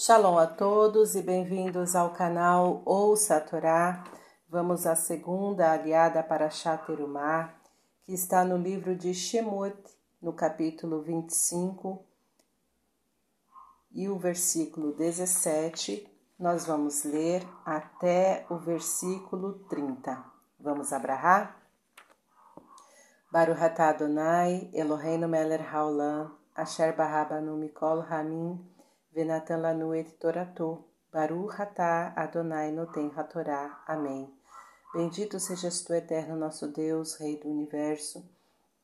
Shalom a todos e bem-vindos ao canal Ouça a Torá. Vamos à segunda aliada para Chaterumá, que está no livro de Shemot, no capítulo 25 e o versículo 17. Nós vamos ler até o versículo 30. Vamos abrahar? Baruch atah Adonai, Eloheinu melech haolam, asher barabanu mikol hamim, Venatan lanu et torato, Baruch atah Adonai noten hatorá. Amém. Bendito sejas tu, eterno nosso Deus, Rei do Universo,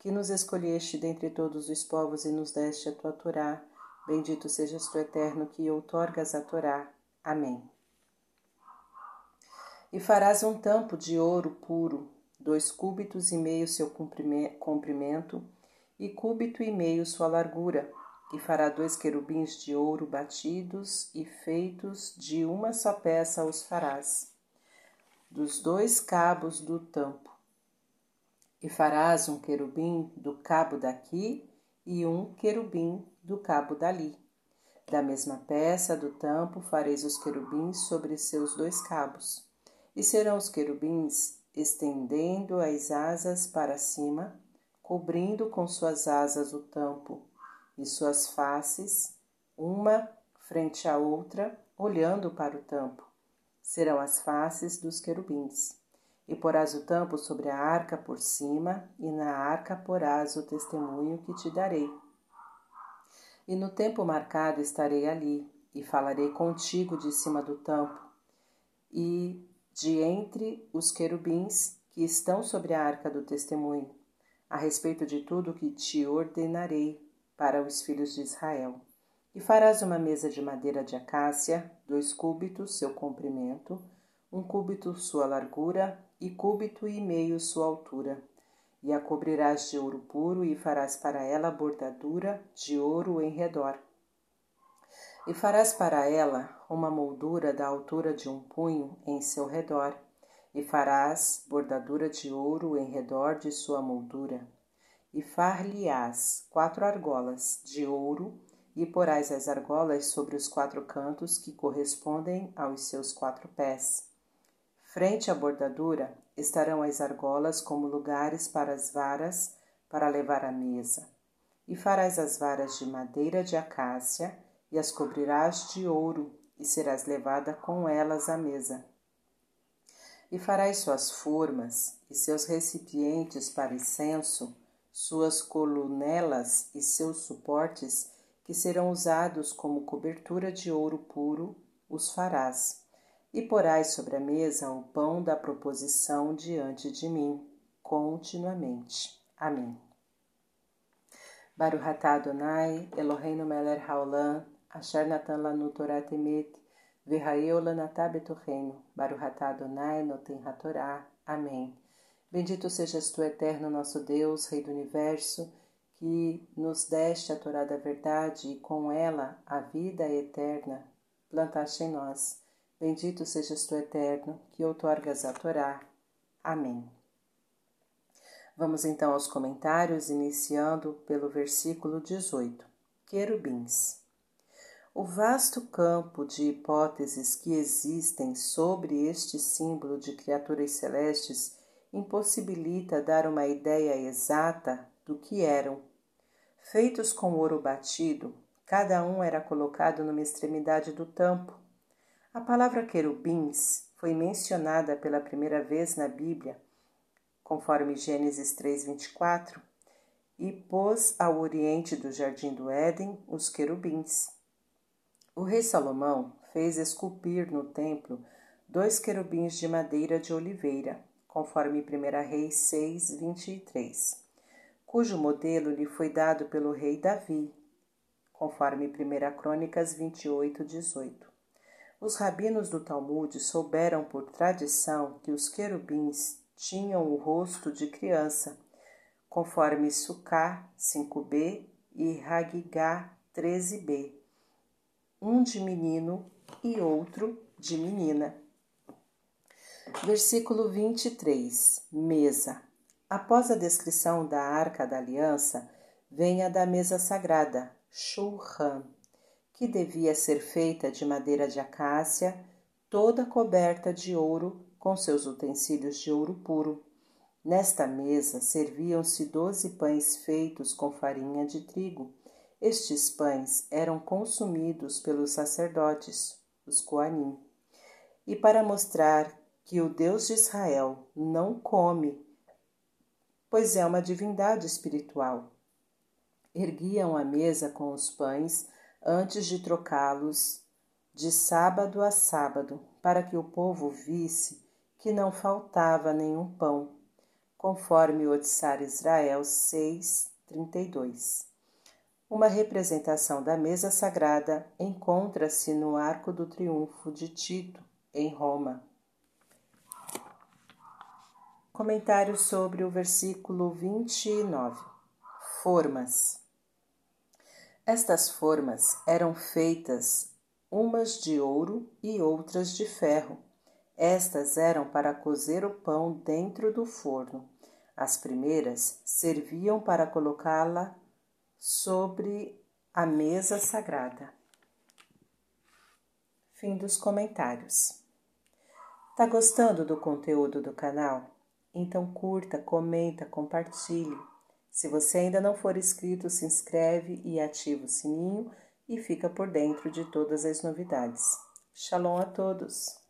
que nos escolheste dentre todos os povos e nos deste a tua Torá. Bendito sejas tu, eterno, que outorgas a Torá. Amém. E farás um tampo de ouro puro, dois cúbitos e meio seu comprimento, e cúbito e meio sua largura, e fará dois querubins de ouro batidos e feitos de uma só peça os farás, dos dois cabos do tampo. E farás um querubim do cabo daqui e um querubim do cabo dali. Da mesma peça do tampo fareis os querubins sobre seus dois cabos, e serão os querubins estendendo as asas para cima, cobrindo com suas asas o tampo e suas faces, uma frente à outra, olhando para o tampo. Serão as faces dos querubins. E porás o tampo sobre a arca por cima, e na arca porás o testemunho que te darei. E no tempo marcado estarei ali, e falarei contigo de cima do tampo, e de entre os querubins que estão sobre a arca do testemunho, a respeito de tudo que te ordenarei para os filhos de Israel. E farás uma mesa de madeira de acácia, dois cúbitos seu comprimento, um cúbito sua largura e cúbito e meio sua altura. E a cobrirás de ouro puro e farás para ela bordadura de ouro em redor. E farás para ela uma moldura da altura de um punho em seu redor, e farás bordadura de ouro em redor de sua moldura e far-lhe-ás quatro argolas de ouro, e porás as argolas sobre os quatro cantos que correspondem aos seus quatro pés. Frente à bordadura estarão as argolas como lugares para as varas para levar à mesa. E farás as varas de madeira de acácia, e as cobrirás de ouro, e serás levada com elas à mesa. E farás suas formas e seus recipientes para incenso, suas colunelas e seus suportes, que serão usados como cobertura de ouro puro, os farás. E porás sobre a mesa o pão da proposição diante de mim, continuamente. Amém. Baruch Adonai, Eloheinu melech haolam, asher natan lanu Torah temet, v'ha'eu lanatah betocheinu, Baruch Adonai noten hatorá. Amém. Bendito sejas tu, eterno nosso Deus, Rei do universo, que nos deste a Torá da verdade e com ela a vida eterna plantaste em nós. Bendito sejas tu, eterno, que outorgas a Torá. Amém. Vamos então aos comentários, iniciando pelo versículo 18. Querubins. O vasto campo de hipóteses que existem sobre este símbolo de criaturas celestes impossibilita dar uma ideia exata do que eram. Feitos com ouro batido, cada um era colocado numa extremidade do tampo. A palavra querubins foi mencionada pela primeira vez na Bíblia, conforme Gênesis 3:24, e pôs ao oriente do jardim do Éden os querubins. O rei Salomão fez esculpir no templo dois querubins de madeira de oliveira, conforme 1 Reis 6, 23, cujo modelo lhe foi dado pelo rei Davi, conforme 1 Crônicas 28, 18. Os rabinos do Talmud souberam por tradição que os querubins tinham o rosto de criança, conforme Suká 5b e Hagigá 13b, um de menino e outro de menina. Versículo 23. Mesa. Após a descrição da Arca da Aliança, vem a da mesa sagrada, Shulchan, que devia ser feita de madeira de acácia, toda coberta de ouro, com seus utensílios de ouro puro. Nesta mesa serviam-se doze pães feitos com farinha de trigo. Estes pães eram consumidos pelos sacerdotes, os Coanim. E para mostrar que o Deus de Israel não come, pois é uma divindade espiritual, erguiam a mesa com os pães antes de trocá-los de sábado a sábado, para que o povo visse que não faltava nenhum pão conforme o Otsar Israel 6:32. Uma representação da mesa sagrada encontra-se no Arco do Triunfo de Tito, em Roma. Comentário sobre o versículo 29. Formas. Estas formas eram feitas umas de ouro e outras de ferro. Estas eram para cozer o pão dentro do forno. As primeiras serviam para colocá-la sobre a mesa sagrada. Fim dos comentários. Tá gostando do conteúdo do canal? Então curta, comenta, compartilhe. Se você ainda não for inscrito, se inscreve e ativa o sininho e fica por dentro de todas as novidades. Shalom a todos!